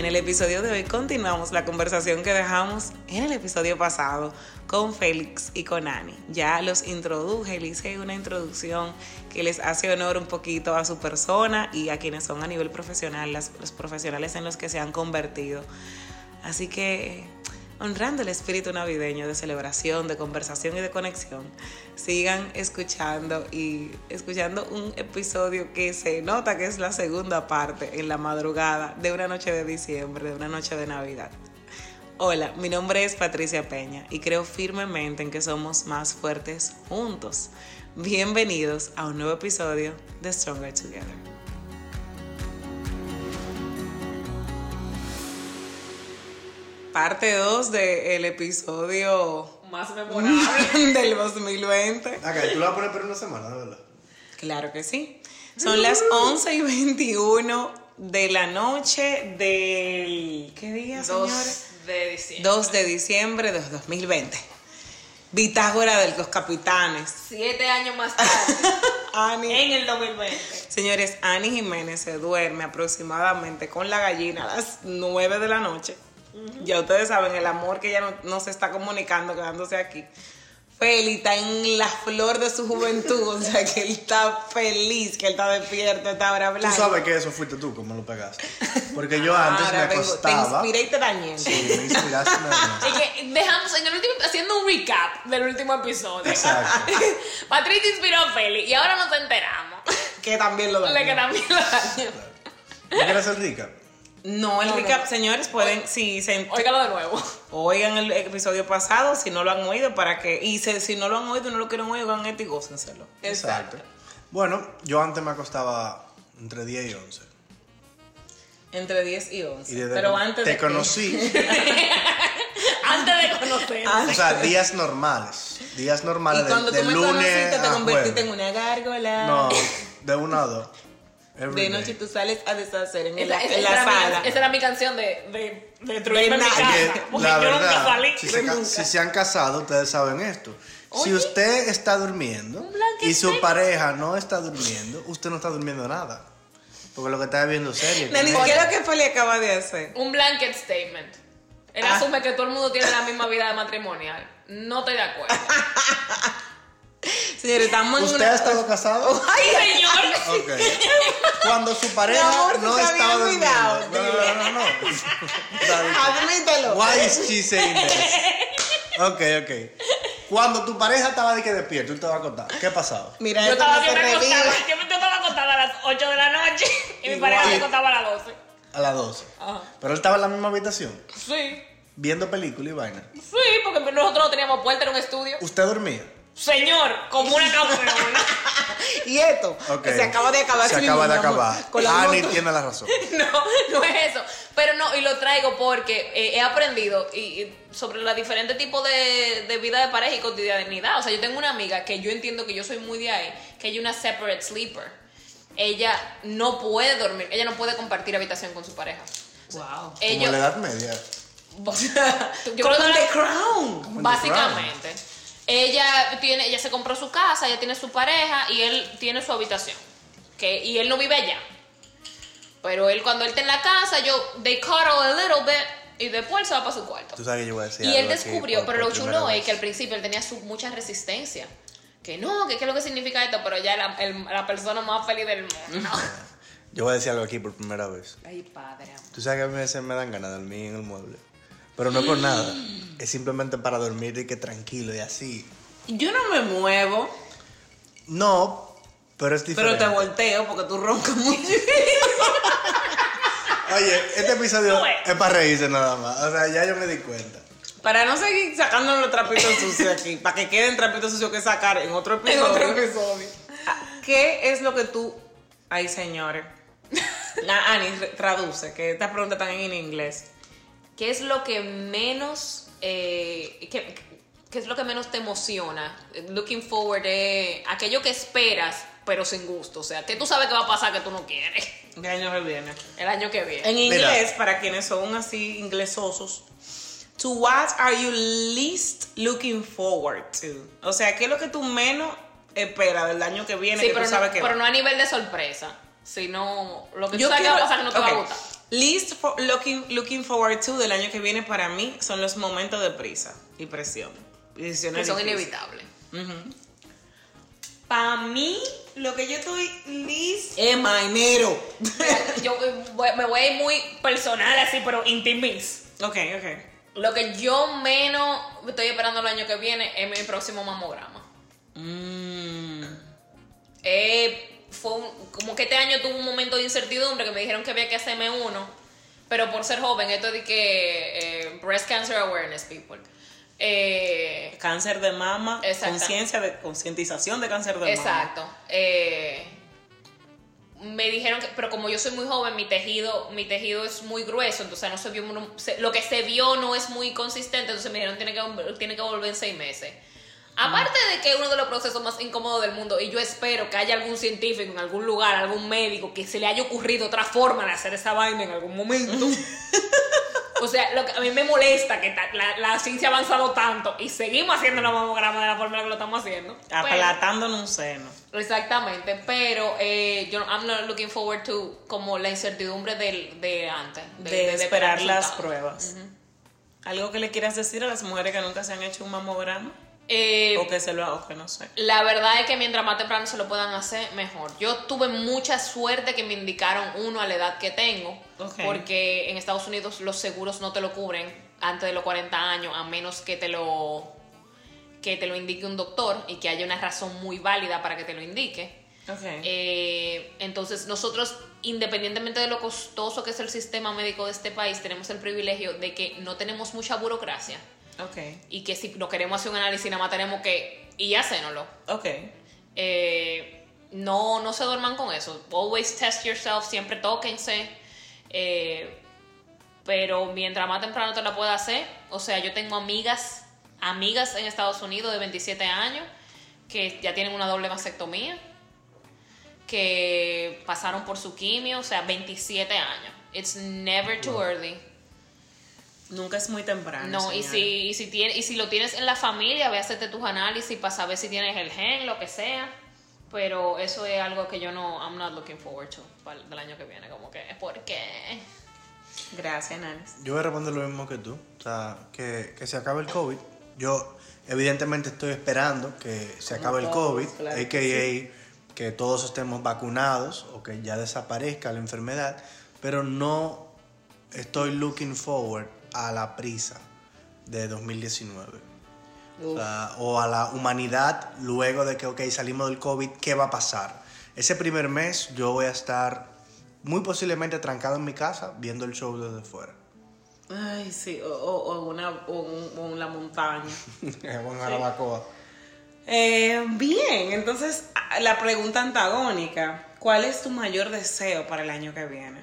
En el episodio de hoy continuamos la conversación que dejamos en el episodio pasado con Félix y con Ani. Ya los introduje, les hice una introducción que les hace honor un poquito a su persona y a quienes son a nivel profesional, las, los profesionales en los que se han convertido. Así que honrando el espíritu navideño de celebración, de conversación y de conexión, sigan escuchando y escuchando un episodio que se nota que es la segunda parte en la madrugada de una noche de diciembre, de una noche de Navidad. Hola, mi nombre es Patricia Peña y creo firmemente en que somos más fuertes juntos. Bienvenidos a un nuevo episodio de Stronger Together. Parte 2 del episodio más memorable del 2020. Ok, tú lo vas a poner por una semana, ¿de verdad? Claro que sí. Son las 11 y 21 de la noche del... ¿Qué día, 2 señores? de diciembre. 2 de diciembre de 2020. Bitácora de los capitanes. Siete años más tarde, Ani. en el 2020. Señores, Ani Jiménez se duerme aproximadamente con la gallina a las 9 de la noche. Ya ustedes saben el amor que ella no, no se está comunicando quedándose aquí. Feli está en la flor de su juventud, o sea que él está feliz, que él está despierto, está ahora Tú hablando. sabes que eso fuiste tú como lo pegaste. Porque yo antes Ahora me vengo, acostaba. Te inspiré y te dañé. Sí, me inspiraste. Es que dejamos en el último, haciendo un recap del último episodio. Exacto. Patricia inspiró a Feli y ahora nos enteramos Que también lo de que dañé. también lo dañó. ¿No quieres ser rica? No, el No, recap, no. señores, pueden, si se Óigalo de nuevo. oigan el episodio pasado, si no lo han oído, para que, y se- si no lo han oído no lo quieren oír, hagan esto y gócenselo. Exacto. Bueno, yo antes me acostaba entre 10 y 11. Entre 10 y 11. Y desde Pero antes te de conocí, Antes de conocer. Ah, o sea, días normales. Días normales Y de, cuando de tú me lunes conociste, te a convertiste en jueves. una gárgola. No, de una a dos. Every De day. noche tú sales a deshacer en, Esa, la, esa- en esa la era mi- sala. esa era mi canción de, de, de destruirme De en mi casa. que, Porque la yo nunca verdad, salí. si se, nunca. si se han casado, ustedes saben esto. Si Oye. usted está durmiendo blanket y su statement. pareja no está durmiendo, usted no está durmiendo nada. Porque lo que está viendo serie. Nani, con ¿qué es ella. lo que Feli acaba de hacer? Un blanket statement. Él Ah. asume que todo el mundo tiene la misma vida matrimonial. No estoy de acuerdo. Señores, estamos en ¿Usted una... ha estado casado? ¡Ay, señor! Ok. Cuando su pareja amor, no estaba durmiendo. No, no, no, Admítelo. Why is she saying this? Ok, ok. Cuando tu pareja estaba de que despierto, tú te vas a contar. ¿Qué pasaba? Mira, Yo estaba bien acostada. Yo me estaba acostada a las 8 de la noche y mi pareja se acostaba a las 12. A las 12. Ajá. Pero él estaba en la misma habitación, Sí, viendo película y vaina. sí, porque nosotros no teníamos puerta en un estudio. ¿Usted dormía? Señor, como una campeona. Y esto, Ok. que se acaba de acabar. Se acaba de acabar. Con la Ani tiene la razón. No, no es eso. Pero no, y lo traigo porque eh, he aprendido y, y sobre los diferentes tipos de, de vida de pareja y cotidianidad. O sea, yo tengo una amiga que yo entiendo que yo soy muy de ahí, que ella es una separate sleeper. Ella no puede dormir, ella no puede compartir habitación con su pareja. Wow. Como Ellos, la edad media. yo Como creo en que The Crown. Como The Básicamente. Ella tiene, ella se compró su casa, ella tiene su pareja y él tiene su habitación. Que, y él no vive allá. Pero él cuando él está en la casa, yo, they cuddle a little bit y después él se va para su cuarto. Tú sabes que yo voy a decir Y él algo descubrió, por- pero por lo chulo es que al principio él tenía su, mucha resistencia. Que no, que qué es lo que significa esto, pero ya la, el- la persona más feliz del mundo. Yo voy a decir algo aquí por primera vez. Ay, padre. Tú sabes que a veces me dan ganas de dormir en el mueble. Pero no es por nada. Es simplemente para dormir y que tranquilo y así. Yo no me muevo, No, pero es pero diferente. te volteo porque tú roncas mucho. Oye, este episodio es para reírse nada más. O sea, ya yo me di cuenta. Para no seguir sacando los trapitos sucios aquí, para que queden trapitos sucios que sacar en otro En episodio. otro episodio. ¿Qué es lo que tú... Ay, señores. La Ani, re- traduce, que estas preguntas están en inglés. ¿Qué es lo que menos, eh, qué, qué es lo que menos te emociona? Looking forward es aquello que esperas, pero sin gusto. O sea, que tú sabes que va a pasar que tú no quieres. ¿Qué año que viene? El año que viene. En Mira. inglés, para quienes son así inglesosos, to what are you least looking forward to? O sea, ¿qué es lo que tú menos esperas del año que viene Sí, que pero, tú sabes no, que pero va? no a nivel de sorpresa, sino lo que tú sabes que va a pasar que no te va a gustar. Least for- looking, looking forward to del año que viene para mí son los momentos de prisa y presión. Y decisiones Que son difíciles. inevitables. Para mí, lo que yo estoy list es enero. Yo eh, me voy a ir muy personal así, pero intimis. ok, ok. Lo que yo menos estoy esperando el año que viene es mi próximo mamograma. Mm, Eh, fue un- como que este año tuve un momento de incertidumbre que me dijeron que había que hacerme uno, pero por ser joven, esto de que eh, breast cancer awareness people. Eh, cáncer de mama, conciencia de concientización de cáncer de mama. exacto. Eh, me dijeron que, pero como yo soy muy joven, mi tejido, mi tejido es muy grueso, entonces no se vio, lo que se vio no es muy consistente, entonces me dijeron tiene que, tiene que volver en seis meses. Aparte de que es uno de los procesos más incómodos del mundo, y yo espero que haya algún científico en algún lugar, algún médico, que se le haya ocurrido otra forma de hacer esa vaina en algún momento. o sea, lo que a mí me molesta que la, la ciencia ha avanzado tanto y seguimos haciendo los mamogramas de la forma en la que lo estamos haciendo. Aplatando en un seno. Exactamente, pero eh, yo I'm not looking forward to como la incertidumbre del, de antes. De, esperar las pruebas. ¿Algo que le quieras decir a las mujeres que nunca se han hecho un mamograma? Eh, o que se lo o que no sé. La verdad es que mientras más temprano se lo puedan hacer, mejor. Yo tuve mucha suerte que me indicaron uno a la edad que tengo, porque en Estados Unidos los seguros no te lo cubren antes de los 40 años, a menos que te lo que te lo indique un doctor y que haya una razón muy válida para que te lo indique. Ok. Eh, entonces nosotros, independientemente de lo costoso que es el sistema médico de este país, tenemos el privilegio de que no tenemos mucha burocracia ok. y que si no queremos hacer un análisis nada más tenemos que ir a hacérnoslo. Ok. Eh, no, no se duerman con eso. Always test yourself, siempre tóquense. Eh, pero mientras más temprano te la pueda hacer, o sea, yo tengo amigas, amigas en Estados Unidos de 27 años que ya tienen una doble mastectomía, que pasaron por su quimio, o sea, 27 años. It's never too early. Nunca es muy temprano. No, y si, y, si tiene, y si lo tienes en la familia, ve a hacerte tus análisis para saber si tienes el gen, lo que sea. Pero eso es algo que yo no, I'm not looking forward to para el año que viene. Como que, ¿por qué? Gracias, Nanis. Yo voy a responder lo mismo que tú. O sea, que, que se acabe el COVID. Yo, evidentemente, estoy esperando que se acabe el COVID, claro a.k.a. que que todos estemos vacunados o que ya desaparezca la enfermedad, pero no estoy looking forward a la prisa de 2019. O, sea, o a la humanidad luego de que, ok, salimos del COVID, ¿qué va a pasar? Ese primer mes yo voy a estar muy posiblemente trancado en mi casa viendo el show desde fuera. Ay, sí, o, o- o una, o, un- o una montaña. Con Jarabacoa. Eh, bien, entonces la pregunta antagónica, ¿cuál es tu mayor deseo para el año que viene?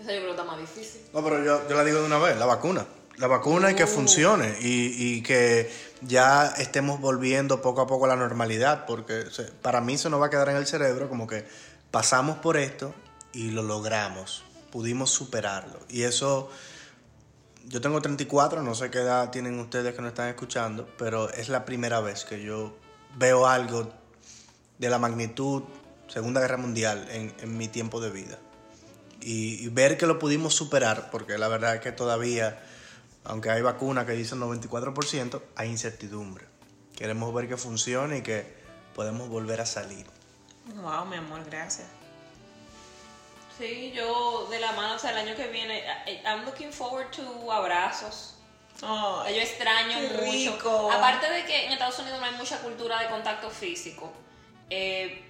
Esa yo creo que está más difícil. No, pero yo, yo la digo de una vez, la vacuna. La vacuna y que funcione y, y que ya estemos volviendo poco a poco a la normalidad, porque se- para mí eso nos va a quedar en el cerebro como que pasamos por esto y lo logramos, pudimos superarlo. Y eso, yo tengo 34, no sé qué edad tienen ustedes que nos están escuchando, pero es la primera vez que yo veo algo de la magnitud Segunda Guerra Mundial en, en mi tiempo de vida y, y ver que lo pudimos superar, porque la verdad es que todavía, aunque hay vacuna que dicen 94%, hay incertidumbre. Queremos ver que funcione y que podemos volver a salir. Wow, mi amor, gracias. Sí, yo de la mano, o sea, el año que viene, I- I'm looking forward to abrazos. Ay, Yo extraño qué mucho. rico. Aparte de que en Estados Unidos no hay mucha cultura de contacto físico, eh,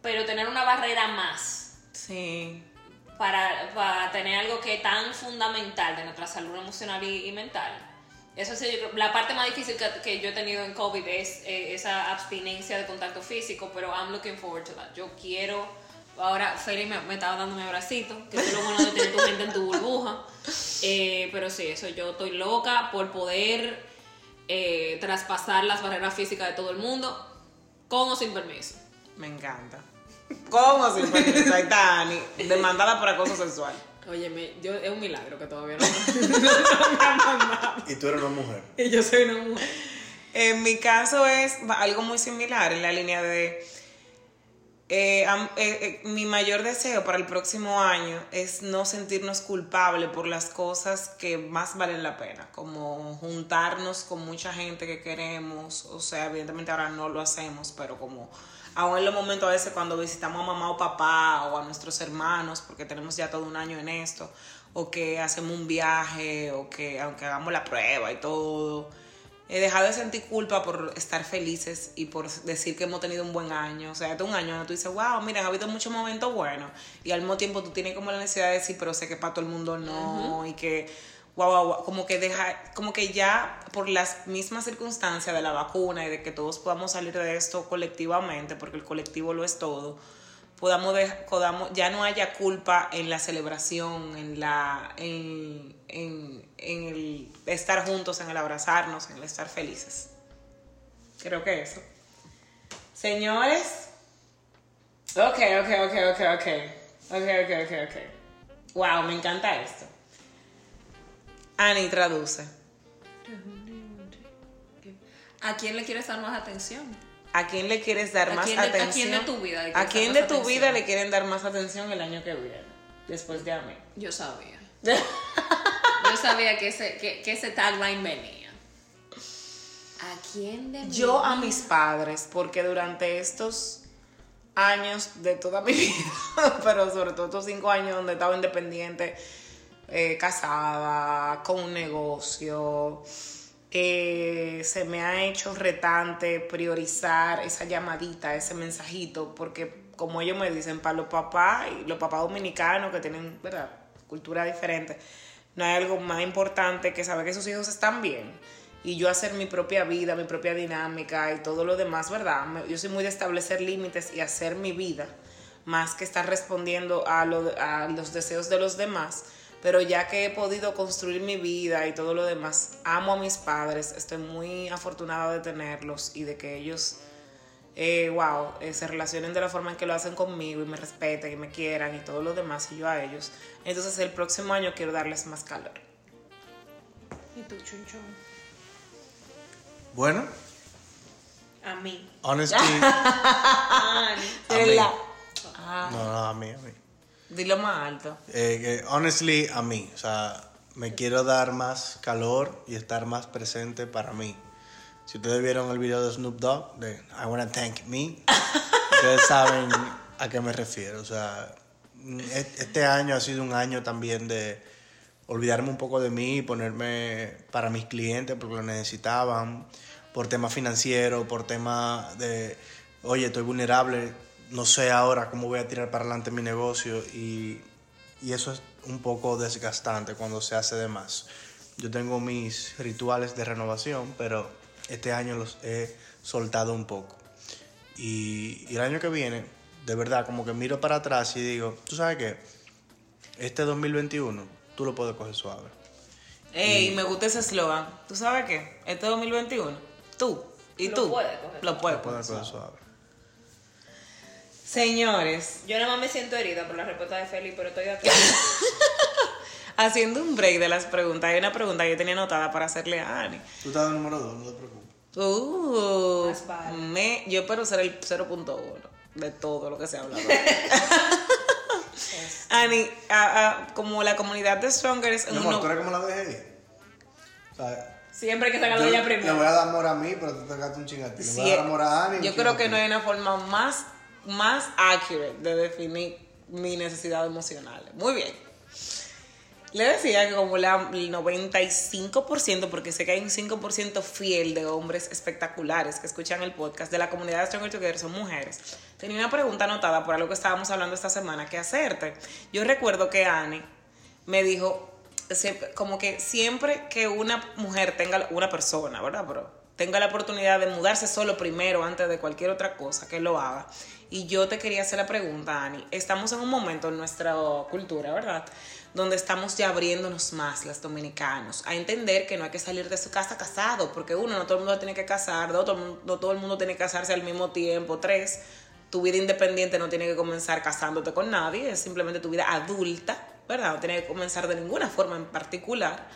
pero tener una barrera más sí. Para, para tener algo que es tan fundamental de nuestra salud emocional y, y mental. Eso sí, la parte más difícil que, que yo he tenido en COVID es eh, esa abstinencia de contacto físico, pero I'm looking forward to that. Yo quiero, ahora Feli me, me estaba dando mi abracito, que es lo bueno de tener tu gente en tu burbuja. Eh, pero sí, eso yo estoy loca por poder eh, traspasar las barreras físicas de todo el mundo, con o sin permiso. Me encanta. ¿Cómo? Ahí está Ani, demandada por acoso sexual. Óyeme, yo, es un milagro que todavía no, no me han mandado. Y tú eres una mujer. Y yo soy una mujer. En mi caso es algo muy similar en la línea de eh, am- eh, eh, mi mayor deseo para el próximo año es no sentirnos culpables por las cosas que más valen la pena, como juntarnos con mucha gente que queremos, o sea, evidentemente ahora no lo hacemos, pero como aún en los momentos a veces cuando visitamos a mamá o papá o a nuestros hermanos, porque tenemos ya todo un año en esto, o que hacemos un viaje, o que aunque hagamos la prueba y todo, He dejado de sentir culpa por estar felices y por decir que hemos tenido un buen año. O sea, este es un año tú dices, wow, mira, ha habido muchos momentos buenos. Y al mismo tiempo tú tienes como la necesidad de decir, pero sé que para todo el mundo no. Y que, wow, wow, wow, como que deja, como que ya por las mismas circunstancias de la vacuna y de que todos podamos salir de esto colectivamente, porque el colectivo lo es todo, podamos, dej- podamos ya no haya culpa en la celebración, en la en, en, en el estar juntos, en el abrazarnos, en el estar felices. Creo que eso. Señores. Ok, ok, ok, ok, ok. Ok, ok, ok, ok. Wow, me encanta esto. Ani traduce. ¿A quién le quieres dar más atención? ¿A quién le quieres dar ¿A más quién de- a atención? quién de tu vida le ¿A quién de tu atención? vida le quieren dar más atención el año que viene? Después de a mí. Yo sabía. Yo sabía que ese, que, que ese tagline venía. ¿A quién de Yo a mis padres, porque durante estos años de toda mi vida, pero sobre todo estos cinco años donde estaba independiente, eh, casada, con un negocio, se me ha hecho retante priorizar esa llamadita, ese mensajito, porque como ellos me dicen, para los papás y los papás dominicanos que tienen, ¿verdad? Cultura diferente, no hay algo más importante que saber que sus hijos están bien y yo hacer mi propia vida, mi propia dinámica y todo lo demás, ¿verdad? Yo soy muy de establecer límites y hacer mi vida, más que estar respondiendo a los deseos de los demás. Pero ya que he podido construir mi vida y todo lo demás, amo a mis padres, estoy muy afortunada de tenerlos y de que ellos, eh, wow, eh, se relacionen de la forma en que lo hacen conmigo y me respeten y me quieran y todo lo demás y yo a ellos. Entonces el próximo año quiero darles más calor. ¿Y tú, chunchón? Bueno, A mí. honestly. Ani. A mí. No, no, a mí, a mí. Dilo más alto. Eh, honestly, a mí. O sea, me quiero dar más calor y estar más presente para mí. Si ustedes vieron el video de Snoop Dogg, de I Wanna Thank Me, ustedes saben a qué me refiero. O sea, este año ha sido un año también de olvidarme un poco de mí y ponerme para mis clientes porque lo necesitaban, por temas financieros, por temas de, oye, estoy vulnerable, no sé ahora cómo voy a tirar para adelante mi negocio y, y eso es un poco desgastante cuando se hace de más. Yo tengo mis rituales de renovación, pero este año los he soltado un poco. Y, y el año que viene, de verdad, como que miro para atrás y digo, ¿tú sabes qué? Este 2021, tú lo puedes coger suave. Ey, me gusta ese eslogan. ¿Tú sabes qué? Este 2021, tú y Lo tú puedes coger lo puedes Lo coger coger suave. suave. Señores, Yo nada más me siento herida por la respuesta de Feli, pero estoy de acuerdo. haciendo un break de las preguntas, hay una pregunta que yo tenía anotada para hacerle a Ani. Tú estás en número 2, no te preocupes. Uh, Más vale. me, yo espero ser el 0.1 de todo lo que se ha hablado. Ani, a- a- como la comunidad de Stronger es no- ¿tú eres como la dejé? O sea, Siempre hay que sacar yo de ella le voy a dar amor a mí, pero tú te gastas un chingate. Le voy a dar amor a Ani. yo creo que no hay una forma más, más accurate de definir mi necesidad emocional. Muy bien. Le decía que como la, el 95%, porque sé que hay un 5% fiel de hombres espectaculares que escuchan el podcast de la comunidad de Stronger Together son mujeres. Tenía una pregunta anotada por algo que estábamos hablando esta semana que hacerte. Yo recuerdo que Annie me dijo, como que siempre que una mujer tenga, una persona, ¿verdad? Pero tenga la oportunidad de mudarse solo primero antes de cualquier otra cosa, que lo haga. Y yo te quería hacer la pregunta, Ani. Estamos en un momento en nuestra cultura, ¿verdad? Donde estamos ya abriéndonos más, las dominicanos, a entender que no hay que salir de su casa casado, porque uno, no todo el mundo tiene que casar, dos, no todo el mundo tiene que casarse al mismo tiempo, tres, tu vida independiente no tiene que comenzar casándote con nadie, es simplemente tu vida adulta, ¿verdad? No tiene que comenzar de ninguna forma en particular.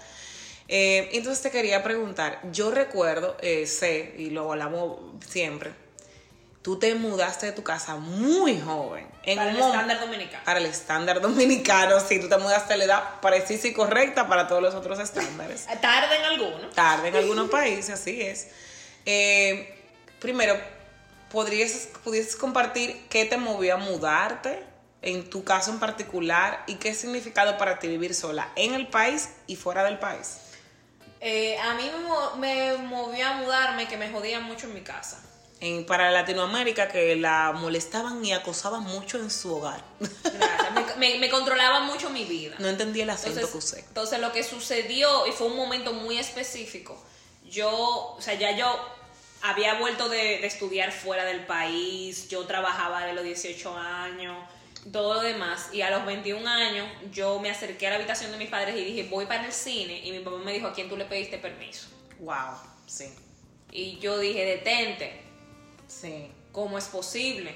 Eh, entonces te quería preguntar, yo recuerdo, eh, sé, y lo hablamos siempre, tú te mudaste de tu casa muy joven. En Para el estándar dominicano. Para el estándar dominicano, sí, tú te mudaste a la edad precisa y correcta para todos los otros estándares. Tarde en alguno. Tarde en algunos países, así es. Eh, primero, ¿podrías, ¿pudieses compartir qué te movió a mudarte? En tu caso en particular, y qué significado para ti vivir sola en el país y fuera del país. Eh, a mí me, me movió a mudarme que me jodía mucho en mi casa. En, para Latinoamérica, que la molestaban y acosaban mucho en su hogar. Gracias. me, me- me controlaba mucho mi vida. No entendí el acento Entonces, que usé. entonces lo que sucedió, y fue un momento muy específico, yo, o sea, ya yo había vuelto de, de estudiar fuera del país, yo trabajaba de los 18 años, todo lo demás, y a los 21 años yo me acerqué a la habitación de mis padres y dije, voy para el cine, y mi papá me dijo, ¿a quién tú le pediste permiso? Wow, sí, Y yo dije, detente, sí. ¿cómo es posible?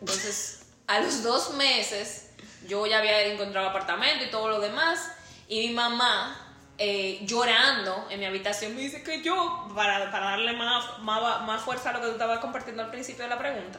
Entonces, a los dos meses, yo ya había encontrado apartamento y todo lo demás, y mi mamá, eh, llorando en mi habitación, me dice que yo, para, para darle más, más, fuerza a lo que tú estabas compartiendo al principio de la pregunta,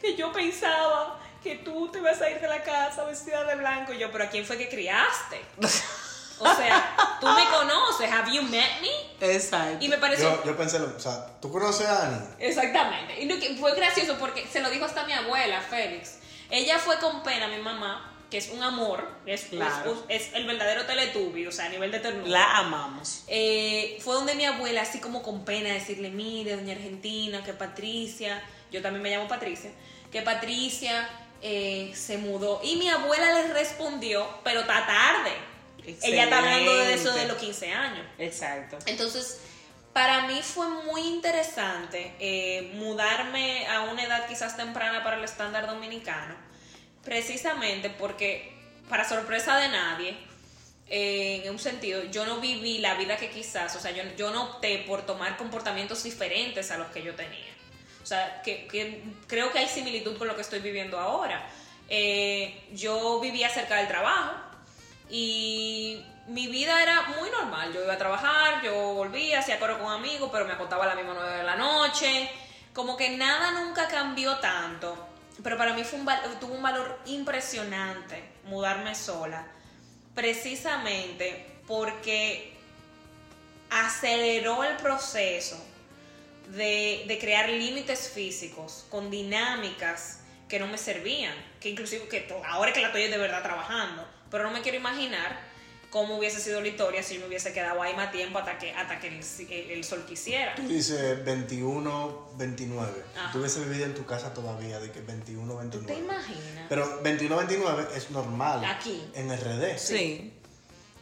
que yo pensaba que tú te ibas a ir de la casa vestida de blanco, y yo, pero ¿a quién fue que criaste? O sea, tú me conoces, have you met me? Exacto. Y me pareció Yo, yo pensé, lo- o sea, ¿tú conoces a Ani? Exactamente. Y lo que fue gracioso porque se lo dijo hasta mi abuela, Félix. Ella fue con pena, mi mamá, que es un amor, es, Claro. es, es el verdadero teletubi, o sea, a nivel de ternura. La amamos. Eh, fue donde mi abuela, así como con pena, decirle, mire, doña Argentina, que Patricia, yo también me llamo Patricia, que Patricia eh, se mudó. Y mi abuela le respondió, pero está tarde. Ella está hablando de eso de los 15 años. Exacto. Entonces, para mí fue muy interesante eh, mudarme a una edad quizás temprana para el estándar dominicano, precisamente porque, para sorpresa de nadie, eh, en un sentido, yo no viví la vida que quizás, o sea, yo, yo no opté por tomar comportamientos diferentes a los que yo tenía. O sea, que, que creo que hay similitud con lo que estoy viviendo ahora. Eh, yo vivía cerca del trabajo, y mi vida era muy normal. Yo iba a trabajar, yo volvía, hacía coro con amigos, pero me acostaba a la misma nueve de la noche. Como que nada nunca cambió tanto. Pero para mí fue un tuvo un valor impresionante mudarme sola. Precisamente porque aceleró el proceso de, de crear límites físicos con dinámicas que no me servían, que inclusive que ahora que la estoy de verdad trabajando, pero no me quiero imaginar cómo hubiese sido la historia si yo me hubiese quedado ahí más tiempo hasta que, hasta que el, el- el sol quisiera. Tú dices 21, 29. Ajá. Tú hubiese vivido en tu casa todavía de que 21, ¿Tú 29. te imaginas? Pero 21, 29 es normal. Aquí. En RD. Sí.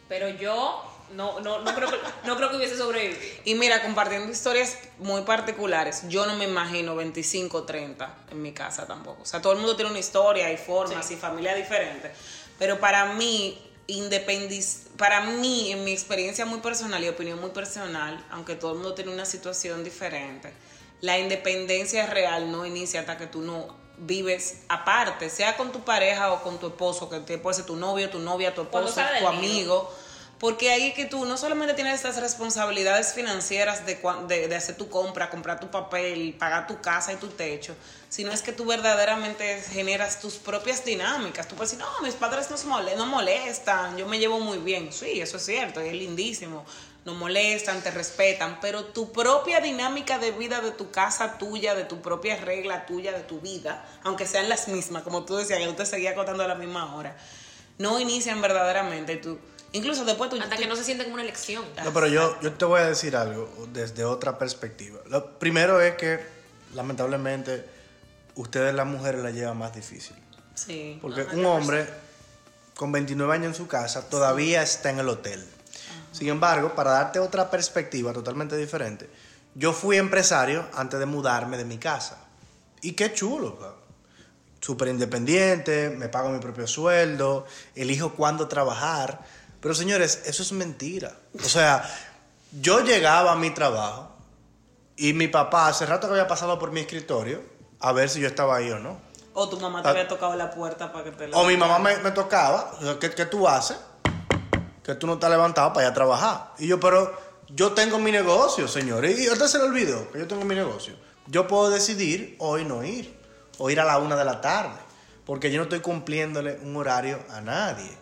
Pero yo no, no, no, creo, que, no creo que hubiese sobrevivido. Y mira, compartiendo historias muy particulares, yo no me imagino 25 30 en mi casa tampoco. O sea, todo el mundo tiene una historia y formas Sí. y familia diferente. Pero para mí, independiz para mí, en mi experiencia muy personal y opinión muy personal, aunque todo el mundo tiene una situación diferente, la independencia real no inicia hasta que tú no vives aparte, sea con tu pareja o con tu esposo, que te- puede ser tu novio, tu novia, tu esposo, tu nido. Porque ahí que tú no solamente tienes estas responsabilidades financieras de, de, de hacer tu compra, comprar tu papel, pagar tu casa y tu techo, sino es que tú verdaderamente generas tus propias dinámicas. Tú puedes decir, no, mis padres nos mole- no molestan, yo me llevo muy bien. Sí, eso es cierto, es lindísimo. No molestan, te respetan, pero tu propia dinámica de vida de tu casa tuya, de tu propia regla tuya, de tu vida, aunque sean las mismas, como tú decías, que tú te seguías acotando a la misma hora, no inician verdaderamente. Tú, incluso después tú... Hasta tú- que no se siente como una elección. No, pero yo, yo te voy a decir algo desde otra perspectiva. Lo primero es que, lamentablemente, ustedes las mujeres la llevan más difícil. Sí. Porque un hombre con 29 años en su casa todavía está en el hotel. Sin embargo, para darte otra perspectiva totalmente diferente, yo fui empresario antes de mudarme de mi casa. Y qué chulo, súper independiente, me pago mi propio sueldo, elijo cuándo trabajar. Pero señores, eso es mentira. O sea, yo llegaba a mi trabajo y mi papá hace rato que había pasado por mi escritorio a ver si yo estaba ahí o no. O tu mamá te Ah. había tocado la puerta para que te la... O mi mamá me, me tocaba, ¿qué, qué tú haces? Que tú no estás levantado para ir a trabajar. Y yo, pero yo tengo mi negocio, señor. Y ahorita se le olvidó que yo tengo mi negocio. yo puedo decidir hoy no ir, o ir a la una de la tarde, porque yo no estoy cumpliéndole un horario a nadie.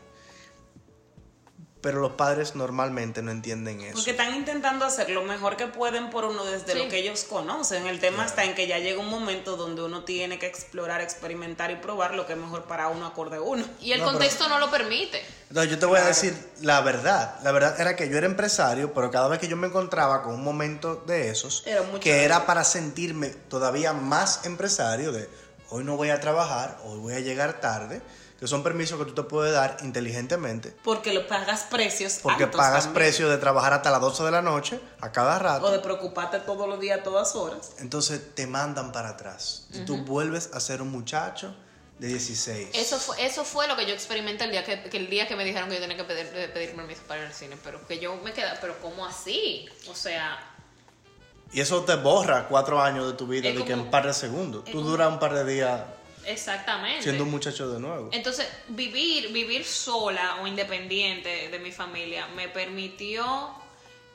Pero los padres normalmente no entienden eso. Porque están intentando hacer lo mejor que pueden por uno desde Sí. lo que ellos conocen. El tema está en que ya llega un momento donde uno tiene que explorar, experimentar y probar lo que es mejor para uno acorde a uno. Y el No, pero- contexto no lo permite. Entonces yo te voy a Claro. decir la verdad. La verdad era que yo era empresario, pero cada vez que yo me encontraba con un momento de esos, Era que era para sentirme todavía más empresario, de hoy no voy a trabajar, hoy voy a llegar tarde, que son permisos que tú te puedes dar inteligentemente, Porque lo pagas precios porque altos pagas también. precio de trabajar hasta las 12 de la noche, a cada rato. O de preocuparte todos los días, todas horas. Entonces te mandan para atrás. Y tú vuelves a ser un muchacho de 16. Eso fue, eso fue lo que yo experimenté el día que, que el día que me dijeron que yo tenía que pedir, de- pedir permiso para ir al cine. Pero que yo me quedé, pero ¿cómo así? O sea, Y eso te borra cuatro años de tu vida, de que en como- un par de segundos. Tú duras un par de días exactamente. siendo un muchacho de nuevo. Entonces, vivir, vivir sola o independiente de mi familia me permitió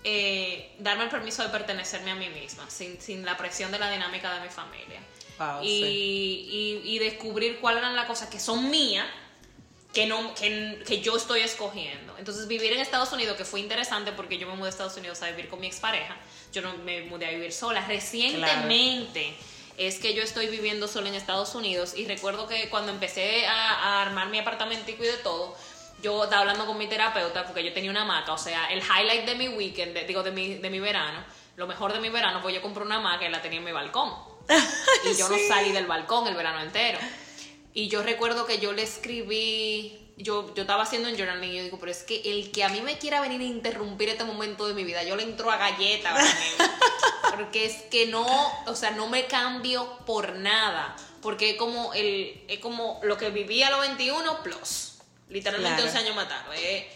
eh, darme el permiso de pertenecerme a mí misma, sin, sin la presión de la dinámica de mi familia. Wow, y, y- y descubrir cuáles eran las cosas que son mías, que, no, que, que yo estoy escogiendo. Entonces, vivir en Estados Unidos, que fue interesante porque yo me mudé a Estados Unidos a vivir con mi expareja, yo no me mudé a vivir sola. Recientemente es que yo estoy viviendo sola en Estados Unidos y recuerdo que cuando empecé a, a armar mi apartamentico y de todo, yo estaba hablando con mi terapeuta porque yo tenía una hamaca, o sea, el highlight de mi weekend, de- digo, de mi, de mi verano, lo mejor de mi verano, pues yo compré una hamaca y la tenía en mi balcón. Y yo no salí del balcón el verano entero. Y yo recuerdo que yo le escribí, yo, yo estaba haciendo un journaling y yo digo, pero es que el que a mí me quiera venir a interrumpir este momento de mi vida, yo le entro a galleta. Porque es que no, o sea, no me cambio por nada. Porque es como, el, es como lo que viví a los 21 plus. Literalmente Claro. 11 años más tarde. eh.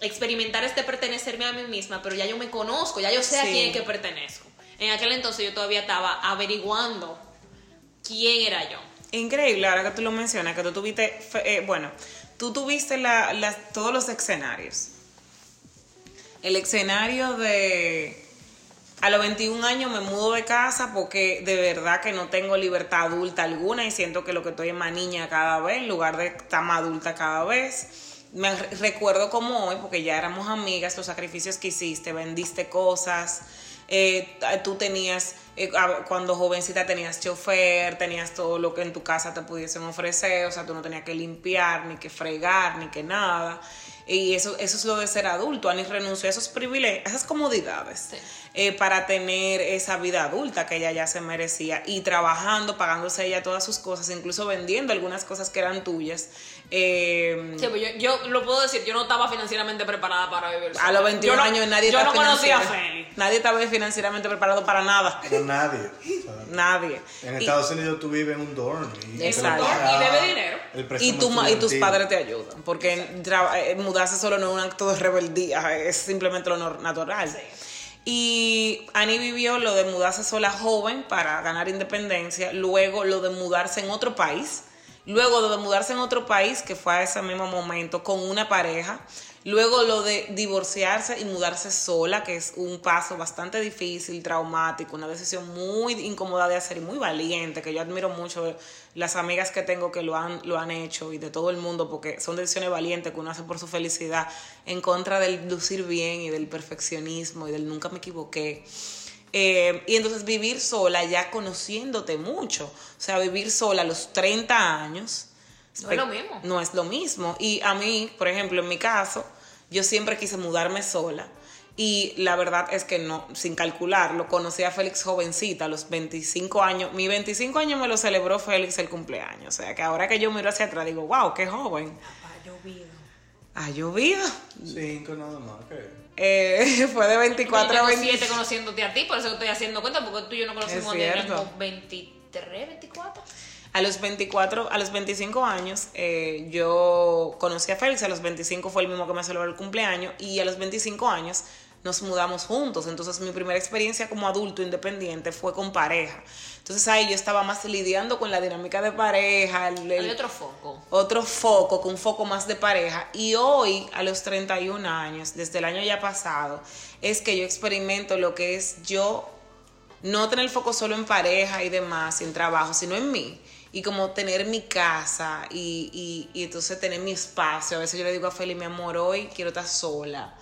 Experimentar este pertenecerme a mí misma, pero ya yo me conozco, ya yo sé a quién es que pertenezco. En aquel entonces yo todavía estaba averiguando quién era yo. Increíble, ahora que tú lo mencionas, que tú tuviste, eh, bueno, tú tuviste la- todos los escenarios. El escenario de, a los 21 años me mudo de casa porque de verdad que no tengo libertad adulta alguna y siento que lo que estoy es más niña cada vez en lugar de estar más adulta cada vez. Me re- recuerdo como hoy, porque ya éramos amigas, los sacrificios que hiciste, vendiste cosas, eh, tú tenías, eh, cuando jovencita tenías chofer, tenías todo lo que en tu casa te pudiesen ofrecer, o sea, tú no tenías que limpiar, ni que fregar, ni que nada. Y eso, eso es lo de ser adulto. Ani renunció a esos privilegios, a esas comodidades, Sí. Eh, para tener esa vida adulta que ella ya se merecía y trabajando, pagándose ella todas sus cosas, incluso vendiendo algunas cosas que eran tuyas. Eh, Sí, pues yo, yo lo puedo decir, yo no estaba financieramente preparada para vivir. a los 21 Yo no- años nadie Yo está no conocía a Félix. Nadie estaba financieramente preparado para nada. Pero nadie. o sea, Nadie. en Y- Estados Unidos tú vives en un dorm. Y, Exacto. Y debe dinero. y, tu ma- y tus padres te ayudan, porque eh, mudarse solo no es un acto de rebeldía, es simplemente lo nor- natural. Y Annie vivió lo de mudarse sola joven para ganar independencia, luego lo de mudarse en otro país, luego lo de mudarse en otro país, que fue a ese mismo momento, con una pareja, luego lo de divorciarse y mudarse sola, que es un paso bastante difícil, traumático, una decisión muy incómoda de hacer y muy valiente, que yo admiro mucho las amigas que tengo que lo han, lo han hecho y de todo el mundo, porque son decisiones valientes que uno hace por su felicidad, en contra del lucir bien y del perfeccionismo y del nunca me equivoqué. Eh, y entonces vivir sola ya conociéndote mucho, o sea, vivir sola a los 30 años. No es lo mismo. No es lo mismo. Y a mí, por ejemplo, en mi caso, yo siempre quise mudarme sola. Y la verdad es que no, sin calcularlo, conocí a Félix jovencita, a los 25 años. Mi 25 años me lo celebró Félix el cumpleaños. O sea, que ahora que yo miro hacia atrás digo, wow, qué joven. Ha llovido. Cinco nada más. ¿qué? Eh, fue de 24 a Yo 25. 27 conociéndote a ti, por eso que estoy haciendo cuenta, porque tú y yo no conocimos como 23, 24. A los 24, a los 25 años, eh, yo conocí a Félix, a los 25 fue el mismo que me celebró el cumpleaños, y a los 25 años nos mudamos juntos. Entonces mi primera experiencia como adulto independiente fue con pareja. Entonces ahí yo estaba más lidiando con la dinámica de pareja, el- el- Hay otro foco. otro foco, con un foco más de pareja. Y hoy, a los 31 años, desde el año ya pasado, es que yo experimento lo que es yo no tener el foco solo en pareja y demás, en trabajo, sino en mí. Y como tener mi casa y, y, entonces tener mi espacio. A veces yo le digo a Feli, mi amor, hoy quiero estar sola.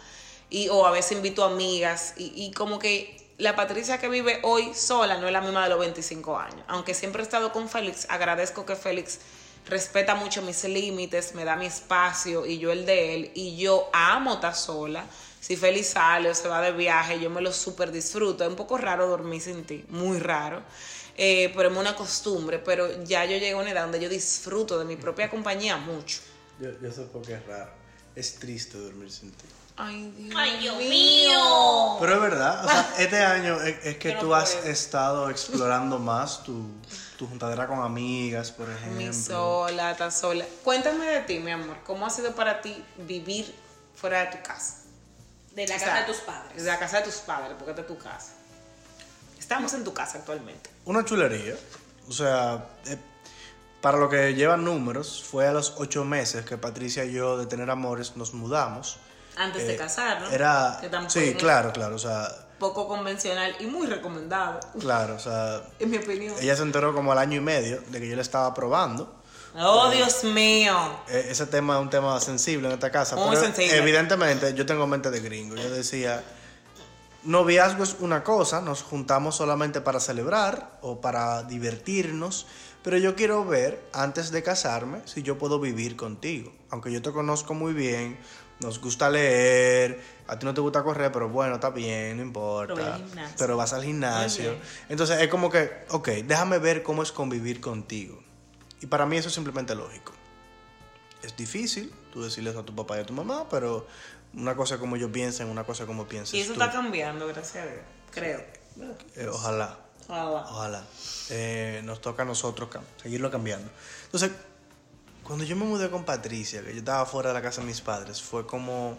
Y, o a veces invito amigas. Y, y como que la Patricia que vive hoy sola no es la misma de los 25 años. Aunque siempre he estado con Félix, agradezco que Félix respeta mucho mis límites, me da mi espacio y yo el de él. Y yo amo estar sola. Si Félix sale o se va de viaje, yo me lo súper disfruto. Es un poco raro dormir sin ti, muy raro. Eh, pero es una costumbre. Pero ya yo llego a una edad donde yo disfruto de mi propia compañía mucho. Yo, yo sé por qué es raro. Es triste dormir sin ti. Ay, Dios, Ay, Dios mío. Pero es verdad, o sea, este año es, es que tú has estado explorando más tu, tu juntadera con amigas, por Mi ejemplo. sola, tan sola. Cuéntame de ti, mi amor. ¿Cómo ha sido para ti vivir fuera de tu casa? De la O casa de tus padres. De la casa de tus padres, porque esta es tu casa. Estamos en tu casa actualmente. Una chulería. O sea, eh, para lo que llevan números, fue a los ocho meses que Patricia y yo de tener amores nos mudamos. Antes de Eh, casarnos. Era. Sí, claro, claro. O sea, Poco convencional y muy recomendado, claro. O sea, en mi opinión. ella se enteró como al año y medio de que yo le estaba probando. Oh, Dios mío. Eh, Ese tema es un tema sensible en esta casa. Muy pero sensible. Evidentemente, yo tengo mente de gringo. Yo decía, noviazgo es una cosa, nos juntamos solamente para celebrar o para divertirnos, pero yo quiero ver, antes de casarme, si yo puedo vivir contigo. Aunque yo te conozco muy bien, nos gusta leer, a ti no te gusta correr, pero bueno, está bien, no importa. Pero vas al gimnasio. Entonces es como que, ok, déjame ver cómo es convivir contigo. Y para mí eso es simplemente lógico. Es difícil tú decirles a tu papá y a tu mamá, pero una cosa como ellos piensan, una cosa como piensas Y eso tú. está cambiando, gracias a Dios. Creo. Eh, ojalá, Ojalá. ojalá. Eh, nos toca a nosotros seguirlo cambiando. Entonces, cuando yo me mudé con Patricia, que yo estaba fuera de la casa de mis padres, fue como,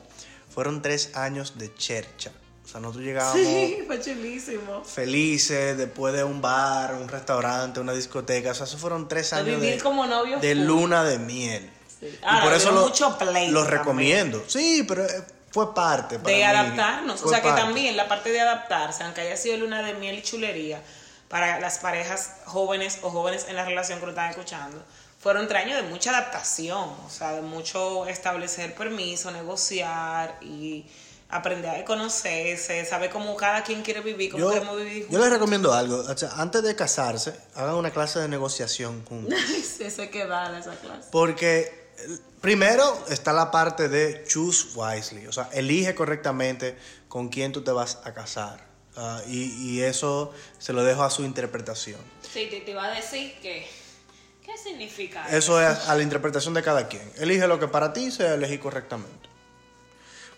fueron tres años de chercha. O sea, nosotros llegábamos Sí, fue chulísimo. felices después de un bar, un restaurante, una discoteca. O sea, esos fueron tres De años vivir de, como novio de full. luna de miel. Sí. Y Ahora, por eso lo, mucho pleito lo también. recomiendo. Sí, pero eh, fue parte. para de mí. adaptarnos. O sea que también la parte de adaptarse, aunque haya sido luna de miel y chulería, para las parejas jóvenes o jóvenes en la relación que lo están escuchando, fueron tres años de mucha adaptación, o sea, de mucho establecer permiso, negociar y aprender a conocerse, saber cómo cada quien quiere vivir, cómo Yo, queremos vivir yo les recomiendo algo. O sea, antes de casarse, hagan una clase de negociación juntos. Sí, Eso hay que darle esa clase. Porque primero está la parte de choose wisely, o sea, elige correctamente con quién tú te vas a casar. Ah, y, y eso se lo dejo a su interpretación. Sí, te, te iba a decir que. ¿Qué significa Eso es a la interpretación de cada quien. Elige lo que para ti sea elegir correctamente.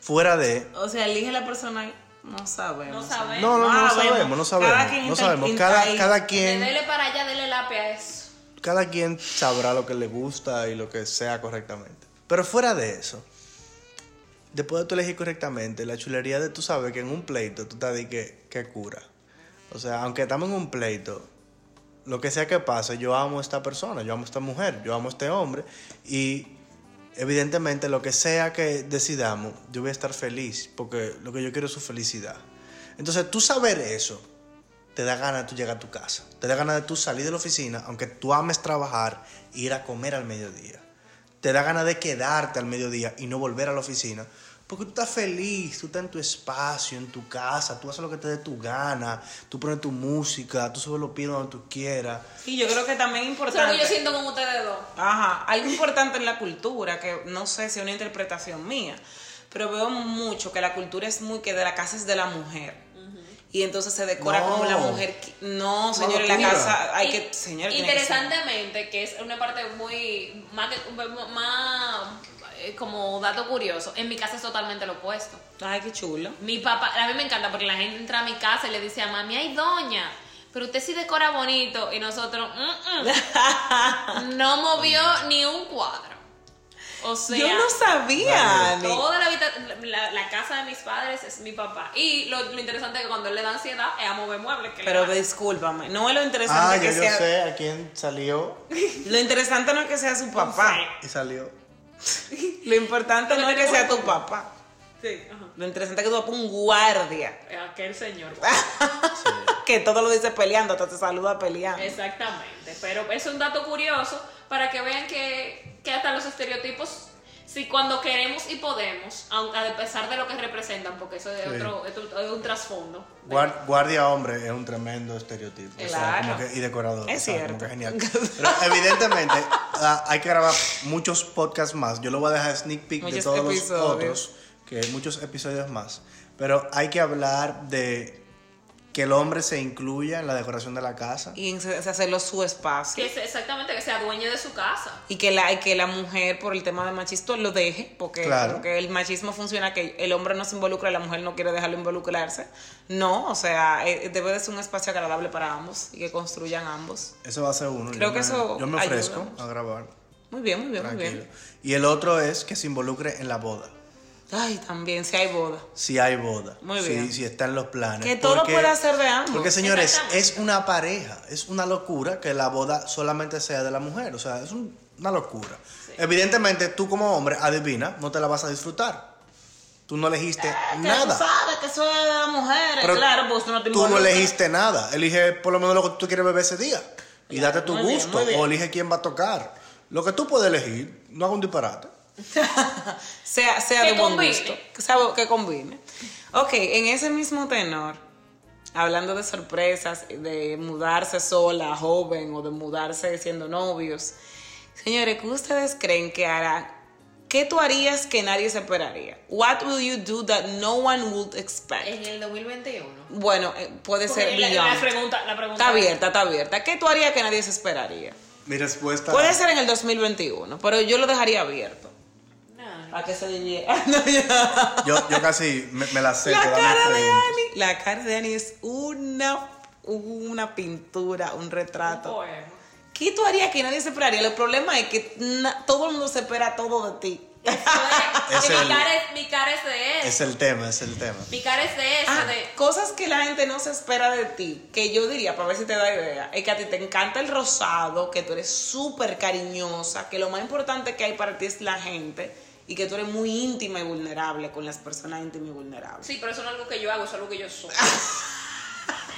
Fuera de... O sea, elige la persona, no sabemos. No sabemos. No, no, no, no sabemos. sabemos, no sabemos. Cada quien no sabemos. Cada, quien... Dele para allá, dele lápiz a eso. Cada quien sabrá lo que le gusta y lo que sea correctamente. Pero fuera de eso, después de tú elegir correctamente, la chulería de tú sabes que en un pleito tú estás de que, que cura. O sea, aunque estamos en un pleito, lo que sea que pase, yo amo a esta persona, yo amo a esta mujer, yo amo a este hombre y evidentemente lo que sea que decidamos, yo voy a estar feliz porque lo que yo quiero es su felicidad. Entonces, tú saber eso, te da ganas de tú llegar a tu casa. Te da ganas de tú salir de la oficina, aunque tú ames trabajar, e ir a comer al mediodía. Te da ganas de quedarte al mediodía y no volver a la oficina. Porque tú estás feliz, tú estás en tu espacio, en tu casa, tú haces lo que te dé tu gana, tú pones tu música, tú subes los pies donde tú quieras. Sí, yo creo que también es importante. que yo siento con ustedes dos. Ajá, algo importante en la cultura, que no sé si es una interpretación mía, pero veo mucho que la cultura es muy que de la casa es de la mujer. Y entonces se decora No. como la mujer. No, señores, la casa hay Y- que. Ser- Interesantemente, que es una parte muy. más eh, como dato curioso, en mi casa es totalmente lo opuesto. Ay, qué chulo. Mi papá, a mí me encanta porque la gente entra a mi casa y le dice a mami, ay doña, pero usted sí decora bonito. Y nosotros, "Mm, mm". no movió ni un cuadro. O sea, Yo no sabía, toda la, la, la casa de mis padres es mi papá. Y lo, lo interesante es que cuando él le da ansiedad es a mover muebles. Que le Pero da. discúlpame, no es lo interesante Ah, que yo sea. sé a quién salió Lo interesante no es que sea su papá. y salió. Lo importante no es que sea tu papá. Sí, ajá. Lo interesante es que tú vas por un guardia Aquel señor. que todo lo dice peleando, hasta te saluda peleando. Exactamente. Pero es un dato curioso para que vean que, que hasta los estereotipos, si cuando queremos y podemos, aun- a pesar de lo que representan, porque eso es, Sí. otro, es un- es un trasfondo. Guar- guardia hombre es un tremendo estereotipo. o sea, Claro. como que- y decorador. Es o sea, cierto. como que genial. Pero evidentemente ah, hay que grabar muchos podcasts más. Yo lo voy a dejar sneak peek de todos episodios. los otros, que muchos episodios más. Pero hay que hablar de que el hombre se incluya en la decoración de la casa. Y hacerlo su espacio. Que es exactamente que sea dueño de su casa. Y que la, que la mujer, por el tema de machismo, lo deje, porque Claro. porque el machismo funciona que el hombre no se involucra, la mujer no quiere dejarlo involucrarse. No, o sea, eh, debe de ser un espacio agradable para ambos y que construyan ambos. Eso va a ser uno. Creo yo que me, eso Yo me ofrezco a grabar. Muy bien, muy bien, muy Tranquilo. bien. Y el otro es que se involucre en la boda. Ay, también, si hay boda. Si hay boda. Muy si, bien. Si está en los planes. Que todo Porque- pueda ser de ambos. Porque señores, es una pareja, es una locura que la boda solamente sea de la mujer, o sea, es un- una locura. Evidentemente, tú como hombre, adivina, no te la vas a disfrutar. Tú no elegiste Que tú nada. sabes que eso es de las mujeres. Pero claro, pues tú no te Tú no elegiste nada. Elige por lo menos lo que tú quieres beber ese día. Y date tu bien, gusto. bien. o elige quién va a tocar. Lo que tú puedes elegir, no haga un disparate. sea, sea Que de buen combine. gusto, que, sea- que combine. Ok, en ese mismo tenor, hablando de sorpresas, de mudarse sola, joven, o de mudarse siendo novios, señores, ¿qué ustedes creen que hará? ¿Qué tú harías que nadie se esperaría? What will you do that no one would expect? En el 2021. Bueno, eh, puede ser la, beyond. la pregunta, la pregunta Está abierta, está abierta. ¿Qué tú harías que nadie se esperaría? Mi respuesta. Puede ser en el 2021, pero yo lo dejaría abierto. Para que se llegue. Yo, yo casi me, me la sé. La cara de. Ani, la cara de Ani es una, una pintura, un retrato. poema. ¿Qué tú harías que nadie se esperaría? El problema es que na- todo el mundo se espera todo de ti. Eso es, Es que el- mi, cara es, mi cara es de eso. Es el tema, es el tema. Mi cara es de eso. Ah, de, cosas que la gente no se espera de ti, que yo diría, para ver si te da idea, es que a ti te encanta el rosado, que tú eres súper cariñosa, que lo más importante que hay para ti es la gente y que tú eres muy íntima y vulnerable con las personas íntimas y vulnerables. sí, pero eso no es algo que yo hago, eso es algo que yo soy.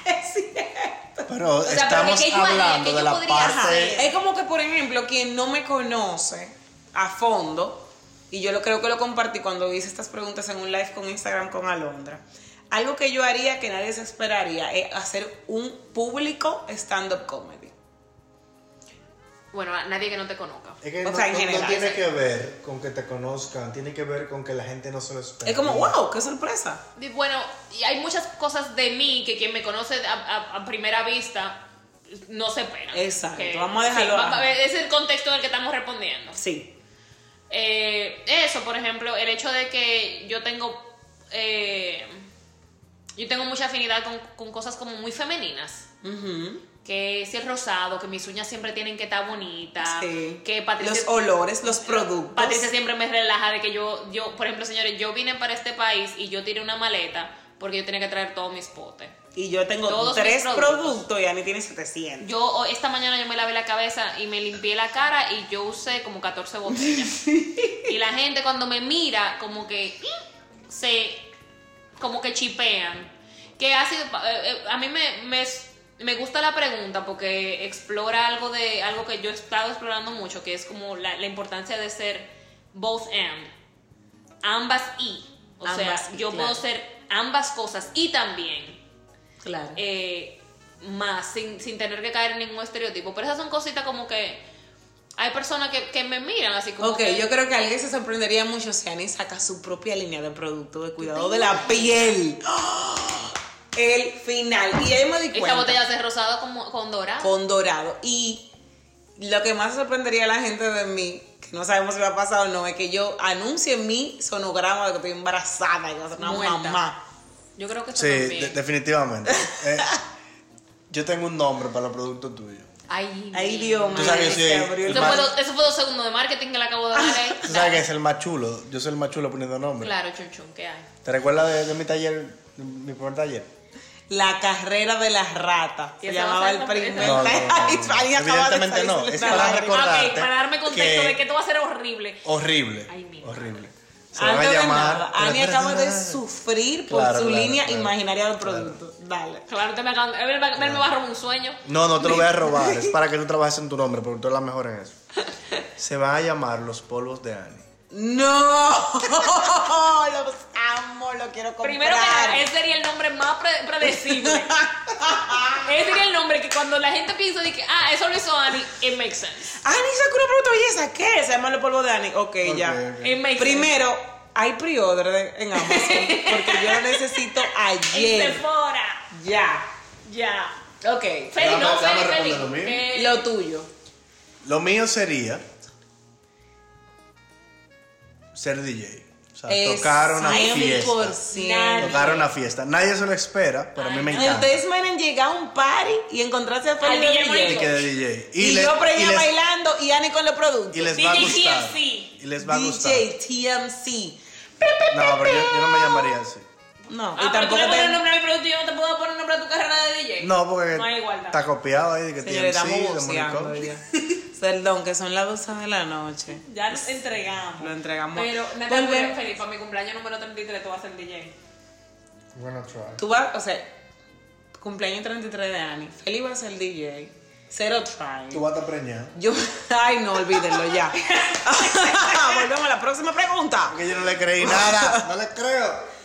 Es cierto. Pero sea, pero estamos hablando ¿Qué de la podría parte. Es como que, por ejemplo, quien no me conoce a fondo, y yo lo creo que lo compartí cuando hice estas preguntas en un live con Instagram con Alondra, algo que yo haría que nadie se esperaría es hacer un público stand-up comedy. Bueno, a nadie que no te conozca. Es que O no, sea, en no- no general, tiene que ver con que te conozcan, tiene que ver con que la gente no se lo espera. Es como, wow, qué sorpresa. Y Bueno, y hay muchas cosas de mí que quien me conoce a, a- a primera vista no se espera. Exacto, Que- vamos a dejarlo sí, va- ahí. es el contexto en el que estamos respondiendo. Sí. Eh, eso, por ejemplo, el hecho de que yo tengo. eh, yo tengo mucha afinidad con, con cosas como muy femeninas. Ujú. Que si el rosado, que mis uñas siempre tienen que estar bonitas. Sí. Que Patricia. Los olores, los productos. Patricia siempre me relaja de que yo, yo, por ejemplo, señores, yo vine para este país y yo tiré una maleta porque yo tenía que traer todos mis potes. Y yo tengo Todos tres productos. productos. y Ani tiene 700. Yo oh, esta mañana yo me lavé la cabeza y me limpié la cara y yo usé como 14 botellas. y la gente cuando me mira como que se como que chipean. Que ha sido eh, eh, a mí me, me, me gusta la pregunta porque explora algo de algo que yo he estado explorando mucho, que es como la, la importancia de ser both and. Ambas y. O Ambas sea, y, yo claro. puedo ser ambas cosas y también Claro. eh, más sin, sin tener que caer en ningún estereotipo. Pero esas son cositas como que hay personas que, que me miran así como Ok, que, yo creo que alguien se sorprendería mucho si Ani saca su propia línea de producto de cuidado de la piel. ¡Ah! El final. Y ahí me di cuenta. esta botella de rosado como, con dorado. Con dorado. Y lo que más sorprendería a la gente de mí, que no sabemos si va a pasar o no, es que yo anuncie mi sonograma de que estoy embarazada y que voy a ser una Muerta. mamá. Yo creo que eso Sí, también. de- definitivamente. Eh, yo tengo un nombre para los productos tuyos. Ay, Ay, Dios Tú mío. sabes que se sí, el Eso más- fue, dos, eso fue dos segundos de marketing que le acabo de dar ahí. Tú sabes que es el más chulo. Yo soy el más chulo poniendo nombre. Claro, chun chun, ¿qué hay? ¿Te recuerdas de, de mi taller, de mi primer taller? La carrera de las ratas. Se va a llamaba el primer. No, no, no, Evidentemente no, es para. Recordarte Ok, para darme contexto que- de que esto va a ser horrible. Horrible. Ay, horrible. Se a Antes de llamar. nada, Ani acaba de sufrir por Claro, su claro, línea claro, imaginaria de claro. producto. Dale. Claro, te me, acaban- él, me- me va a robar un sueño. No, no te lo voy a robar. Es para que tú trabajes en tu nombre, porque tú eres la mejor en eso. Se van a llamar los polvos de Ani. No, los amo, lo quiero comprar. Primero que nada, ese sería el nombre más pre- predecible. ese sería el nombre que cuando la gente piensa de que, ah, eso lo hizo Annie, it makes sense. Ani sacó una producto de belleza. ¿Qué? Se llama el polvo de Ani. Ok, ya. Ok, ok. It makes Primero, hay pre-order de- en Amazon porque yo lo necesito sense. En ayer. Sephora. Ya. Ya. Ok. Feli, no, Feli, Feli. lo. Eh, Lo tuyo. Lo mío sería ser DJ. O sea, Es tocar una 100%. fiesta. Tocar una fiesta. Nadie se lo espera, pero a mí me Y encanta. ustedes pueden llegar a un party y encontrarse a Feli Al DJ Y DJ. que de DJ. Y, le- yo y les- bailando y Ani con los productos. Y les va a DJ gustar. TMC. Y les va a gustar. DJ TMC. No, pero yo, yo no me llamaría así. No, Ah, y pero tú tampoco le pones el te... nombre a mi producto y yo no te puedo poner el nombre a tu carrera de DJ. No, porque No hay igualdad. está copiado ahí de que TMC, estamos de. Perdón, que son las 12 de la noche. Ya lo entregamos. Lo entregamos. Pero, neta, Volver- Felipe, para mi cumpleaños número 33 tú vas a ser DJ. Bueno, try. Tú vas, o sea, cumpleaños 33 de Ani. Feli va a ser DJ. Cero try. Tú vas a estar. Yo, ay, no, olvídenlo ya. Volvemos a la próxima pregunta. Porque yo no le creí nada. No le creo.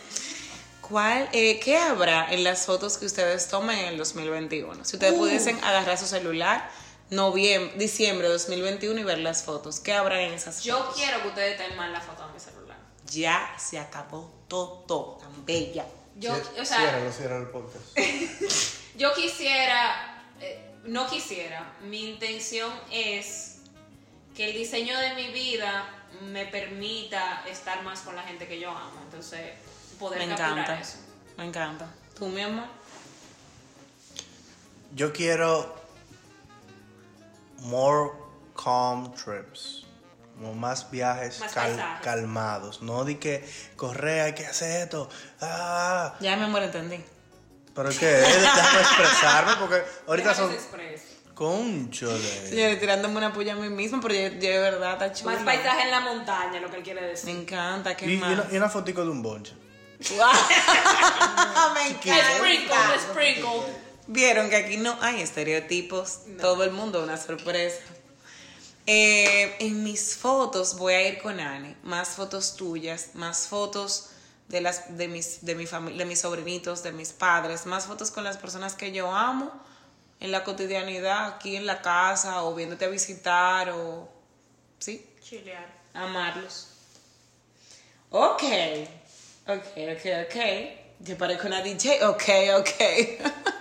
¿Cuál, eh, ¿Qué habrá en las fotos que ustedes tomen en el 2021? Si ustedes pudiesen agarrar su celular, noviembre, diciembre de 2021 y ver las fotos, ¿qué habrá en esas Yo fotos? quiero que ustedes tengan la foto de mi celular. Ya se acabó todo, tan bella. Yo, Sí, o sea, ciérralo, ciérralo el podcast. yo quisiera, eh, no quisiera, mi intención es que el diseño de mi vida me permita estar más con la gente que yo amo. Entonces, poder Me encanta. eso. Me encanta. ¿Tú, mi amor? Yo quiero more calm trips. Como más viajes Más cal- calmados. No di que correr, hay que hacer esto. Ah, Ya, mi amor, entendí. pero es que déjame expresarme porque ahorita son conchole. Señores, tirándome una puya a mí misma, pero yo, yo de verdad está chulo. Más paisaje en la montaña, lo que él quiere Me decir. encanta, ¿qué Y, y más? una, y una fotico de un bonche. Me encanta. sprinkle, sprinkle. Vieron que aquí no hay estereotipos, todo el mundo una sorpresa. Eh, en mis fotos voy a ir con Ani, más fotos tuyas, más fotos de las de mis de mi familia, de mis sobrinitos, de mis padres, más fotos con las personas que yo amo en la cotidianidad, aquí en la casa o viéndote a visitar o sí, Chilear. amarlos. Ok, ok, ok, ok. Yo parezco una DJ, ok, ok.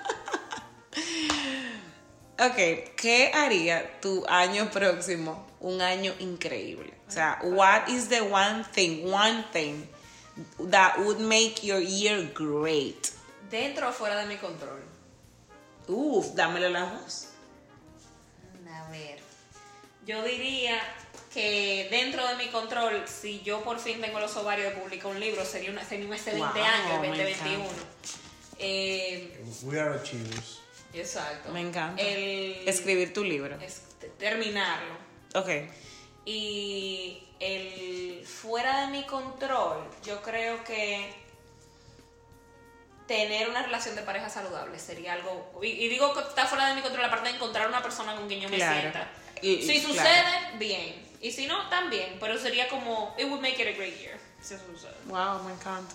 ok, ¿qué haría tu año próximo un año increíble? O sea, what is the one thing, one thing that would make your year great? Dentro o fuera de mi control. Uf, dámelo las dos. A ver. Yo diría que dentro de mi control, si yo por fin tengo los ovarios de publicar un libro, sería, una, sería un excelente Wow, año, el me 2021. encanta. Eh, We are achievers. Exacto. Me encanta. El, Escribir tu libro. es- terminarlo. Ok. Y el fuera de mi control, yo creo que tener una relación de pareja saludable sería algo. Y, y digo que está fuera de mi control, aparte de encontrar una persona con quien yo me Claro. sienta. Y- y- si claro. sucede, bien. Y si no, también. Pero sería como. It would make it a great year. Si eso sucede. Wow, me encanta.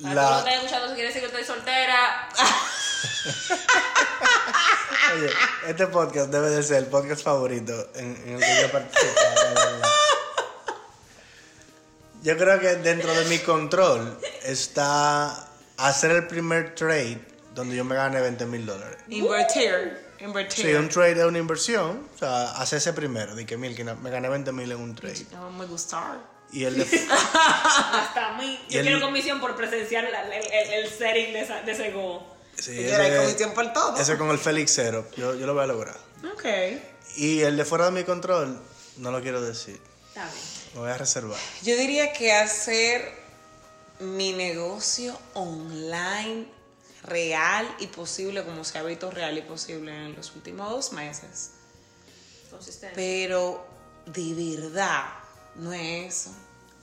Para que La, están escuchando, si quieren decir que estoy soltera, oye, este podcast debe de ser el podcast favorito en, en el que yo participo. Yo creo que dentro de mi control está hacer el primer trade donde yo me gane 20 mil dólares. Invertir. Invertir. Sí, un trade es una inversión. O sea, hacer ese primero. De que mil, que me gané 20 mil en un trade. No me gusta. Y el de. hasta a mí. Yo el- quiero comisión por presenciar el, el- el- el setting de, esa- de ese go. Sí, ese, comisión por todo. ese con el Félix Cero. Yo, yo lo voy a lograr. Ok. Y el de fuera de mi control, no lo quiero decir. Está bien. Me voy a reservar. Yo diría que hacer mi negocio online real y posible, como se ha visto real y posible en los últimos dos meses. Consistente. Pero de verdad, No es eso.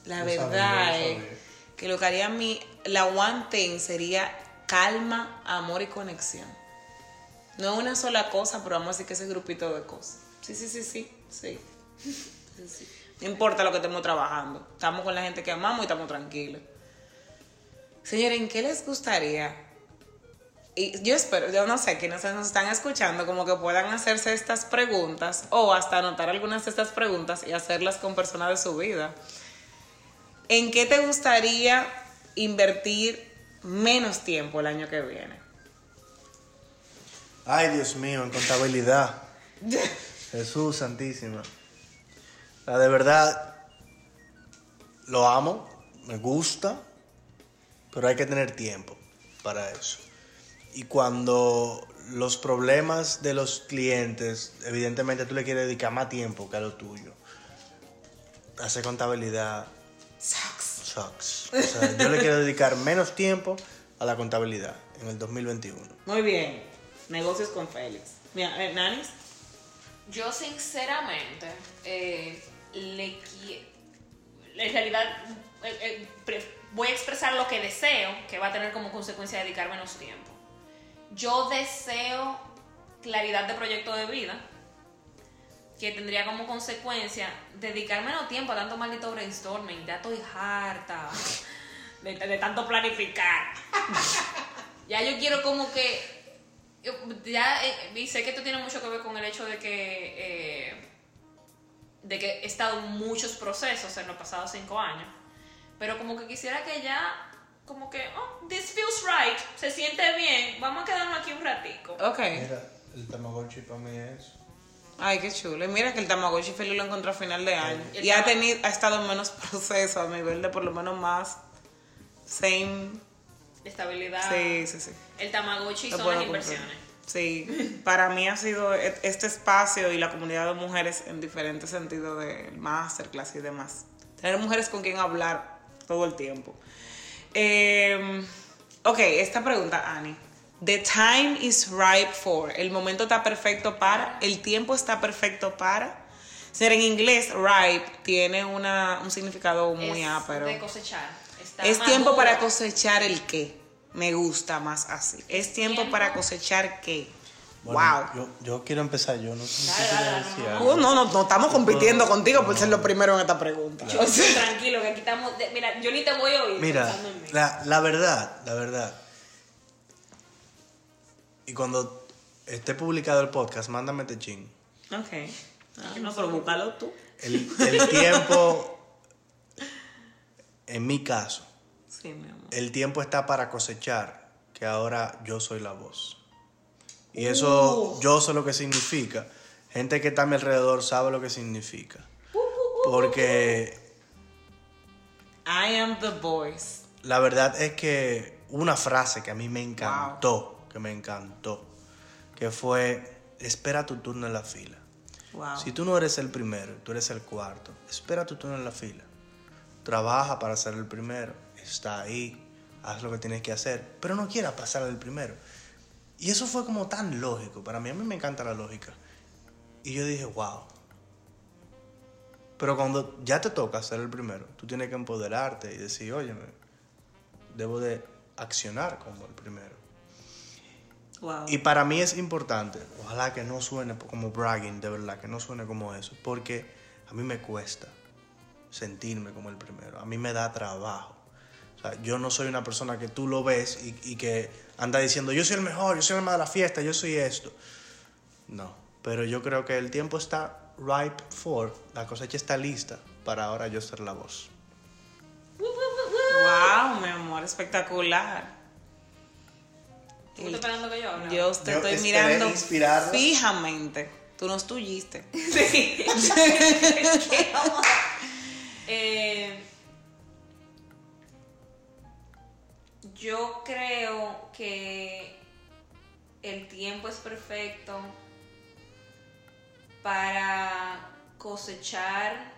La verdad es sabía. que lo que haría a mí, la one thing sería calma, amor y conexión. No una sola cosa, pero vamos a decir que ese grupito de cosas. Sí, sí, sí, sí, sí. Sí, sí. No importa lo que estemos trabajando. Estamos con la gente que amamos y estamos tranquilos. Señores, ¿en qué les gustaría? Y yo espero, yo no sé, quienes nos están escuchando, como que puedan hacerse estas preguntas o hasta anotar algunas de estas preguntas y hacerlas con personas de su vida. ¿En qué te gustaría invertir menos tiempo el año que viene? Ay, Dios mío, en contabilidad. Jesús Santísima. La de verdad, lo amo, me gusta, pero hay que tener tiempo para eso. Y cuando los problemas de los clientes, evidentemente tú le quieres dedicar más tiempo que a lo tuyo. Hacer contabilidad Sucks. sucks. O sea, yo le quiero dedicar menos tiempo a la contabilidad en el 2021. Muy bien. Negocios con Félix. Mira, eh, ¿Nanis? Yo sinceramente eh, le quiero... En realidad eh, eh, pre- voy a expresar lo que deseo, que va a tener como consecuencia dedicar menos tiempo. Yo deseo claridad de proyecto de vida, que tendría como consecuencia dedicar menos tiempo a tanto maldito brainstorming. Ya estoy harta de, de tanto planificar. ya yo quiero como que ya eh, y sé que esto tiene mucho que ver con el hecho de que eh, de que he estado en muchos procesos en los pasados cinco años pero como que quisiera que ya como que oh this feels right se siente bien vamos a quedarnos aquí un ratico Ok. Mira, el Tamagotchi para mí es... Ay, qué chulo. Y Mira que el Tamagotchi Félix lo encontró a final de año. Y ha, tenido, ha estado en menos proceso a nivel de por lo menos más same. estabilidad Sí, sí, sí. el Tamagotchi Lo son las comprar. inversiones Sí, para mí ha sido e- este espacio y la comunidad de mujeres en diferentes sentidos del masterclass y demás. Tener mujeres con quien hablar todo el tiempo. Eh, ok, esta pregunta, Annie. The time is ripe for. El momento está perfecto para. El tiempo está perfecto para. Ser en inglés, ripe tiene una, un significado muy es ápero. de cosechar Está Es tiempo para cosechar el qué. Me gusta más así. Es tiempo tiempo. para cosechar qué. Bueno, wow. Yo, yo quiero empezar, yo no sé si Dale, quiero dale, decir no. Uh, no, no, no estamos compitiendo contigo por ser lo primero en esta pregunta. Yo estoy tranquilo, que aquí estamos. de- mira, yo ni te voy a oír Mira, la, la verdad, la verdad. Y cuando esté publicado el podcast, mándame este ching. Ok. Ah, no, pero búscalo tú. El, el tiempo, en mi caso, Sí, mi amor. el tiempo está para cosechar, que ahora yo soy la voz. Y eso, Uh. yo sé lo que significa. Gente que está a mi alrededor sabe lo que significa. Porque I am the voice. La verdad es que una frase que a mí me encantó, que me encantó, que fue, espera tu turno en la fila. Wow. Si tú no eres el primero, tú eres el cuarto, espera tu turno en la fila. Trabaja para ser el primero, está ahí, haz lo que tienes que hacer, pero no quieras pasar el primero. Y eso fue como tan lógico, para mí a mí me encanta la lógica. Y yo dije, wow. Pero cuando ya te toca ser el primero, tú tienes que empoderarte y decir, óyeme, debo de accionar como el primero. Wow. Y para mí es importante, ojalá que no suene como bragging, de verdad, que no suene como eso, porque a mí me cuesta sentirme como el primero, a mí me da trabajo. O sea, yo no soy una persona que tú lo ves y, y que anda diciendo, yo soy el mejor, yo soy el más de la fiesta, yo soy esto. No, pero yo creo que el tiempo está ripe for, la cosecha está lista para ahora yo ser la voz. Wow, mi amor, espectacular. ¿Tú estás esperando que yo hable? Yo te Yo estoy esperé mirando inspirarla. fijamente. Tú nos tuyiste. Sí. ¿Qué vamos Eh, yo creo que el tiempo es perfecto para cosechar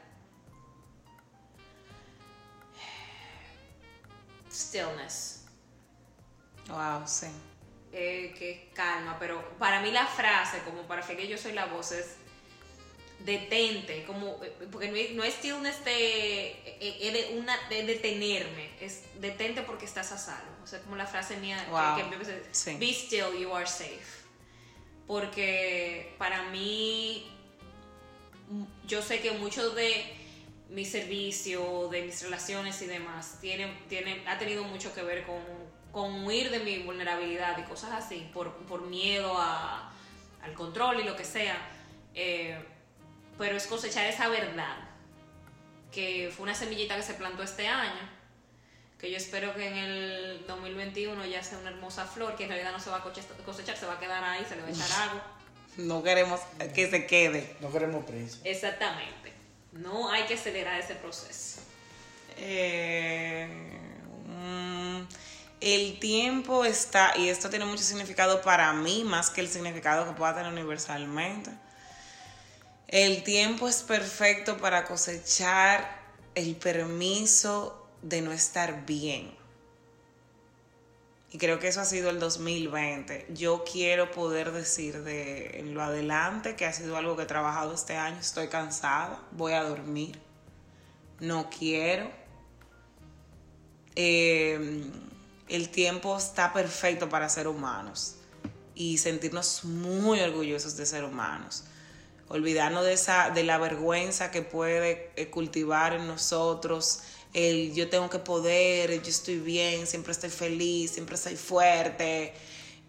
stillness. Wow, sí. Eh, que es calma, pero para mí la frase, como para que yo soy la voz, es detente, como, porque no es, no es stillness de, eh, es de, una, de detenerme, es detente porque estás a salvo. O sea, como la frase mía Wow. que, que Sí. be still, you are safe. Porque para mí, m- yo sé que mucho de mi servicio, de mis relaciones y demás, tiene, tiene, ha tenido mucho que ver con, con huir de mi vulnerabilidad y cosas así, por, por miedo a, al control y lo que sea. Eh, pero es cosechar esa verdad, que fue una semillita que se plantó este año, que yo espero que en el 2021 ya sea una hermosa flor, que en realidad no se va a cosechar, se va a quedar ahí, se le va a echar agua. No queremos que se quede. No queremos prisa. Exactamente. No hay que acelerar ese proceso. Eh, mm, el tiempo está, y esto tiene mucho significado para mí, más que el significado que pueda tener universalmente. El tiempo es perfecto para cosechar el permiso de no estar bien. Y creo que eso ha sido el 2020. Yo quiero poder decir de en lo adelante que ha sido algo que he trabajado este año. Estoy cansada, voy a dormir, no quiero. Eh, el tiempo está perfecto para ser humanos y sentirnos muy orgullosos de ser humanos. Olvidarnos de, esa, de la vergüenza que puede eh, cultivar en nosotros el yo tengo que poder, yo estoy bien, siempre estoy feliz, siempre estoy fuerte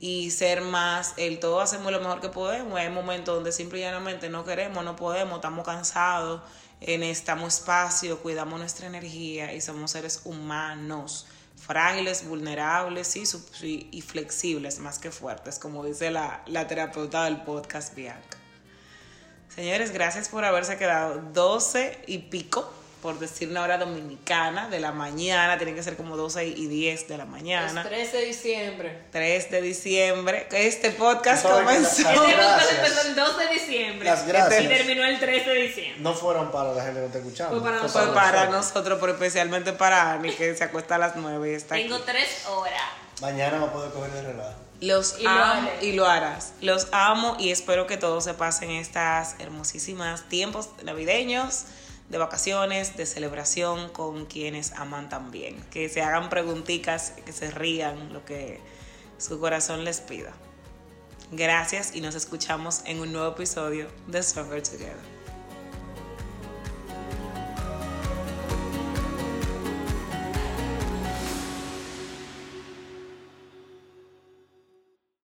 y ser más el todo hacemos lo mejor que podemos. Hay momentos donde simple y llanamente no queremos, no podemos, estamos cansados, eh, necesitamos espacio, cuidamos nuestra energía y somos seres humanos, frágiles, vulnerables y, flexibles más que fuertes, como dice la, la terapeuta del podcast Bianca. Señores, gracias por haberse quedado 12 y pico, por decir una hora dominicana de la mañana, tiene que ser como 12 y 10 de la mañana. 13 de diciembre. 3 de diciembre. Este podcast que comenzó. Este podcast empezó el 2 de diciembre. Las gracias. Y terminó el 13 de diciembre. No fueron para la gente que está escuchando. Fue para Fue para nosotros, pero especialmente para Ani, que se acuesta a las 9 y está aquí. Tengo 3 horas. Mañana va a poder coger de relajo. Los Y lo amo haré. y lo harás. Los amo y espero que todos se pasen estas hermosísimas tiempos navideños, de vacaciones, de celebración con quienes aman también. Que se hagan preguntitas, que se rían, lo que su corazón les pida. Gracias y nos escuchamos en un nuevo episodio de Stronger Together.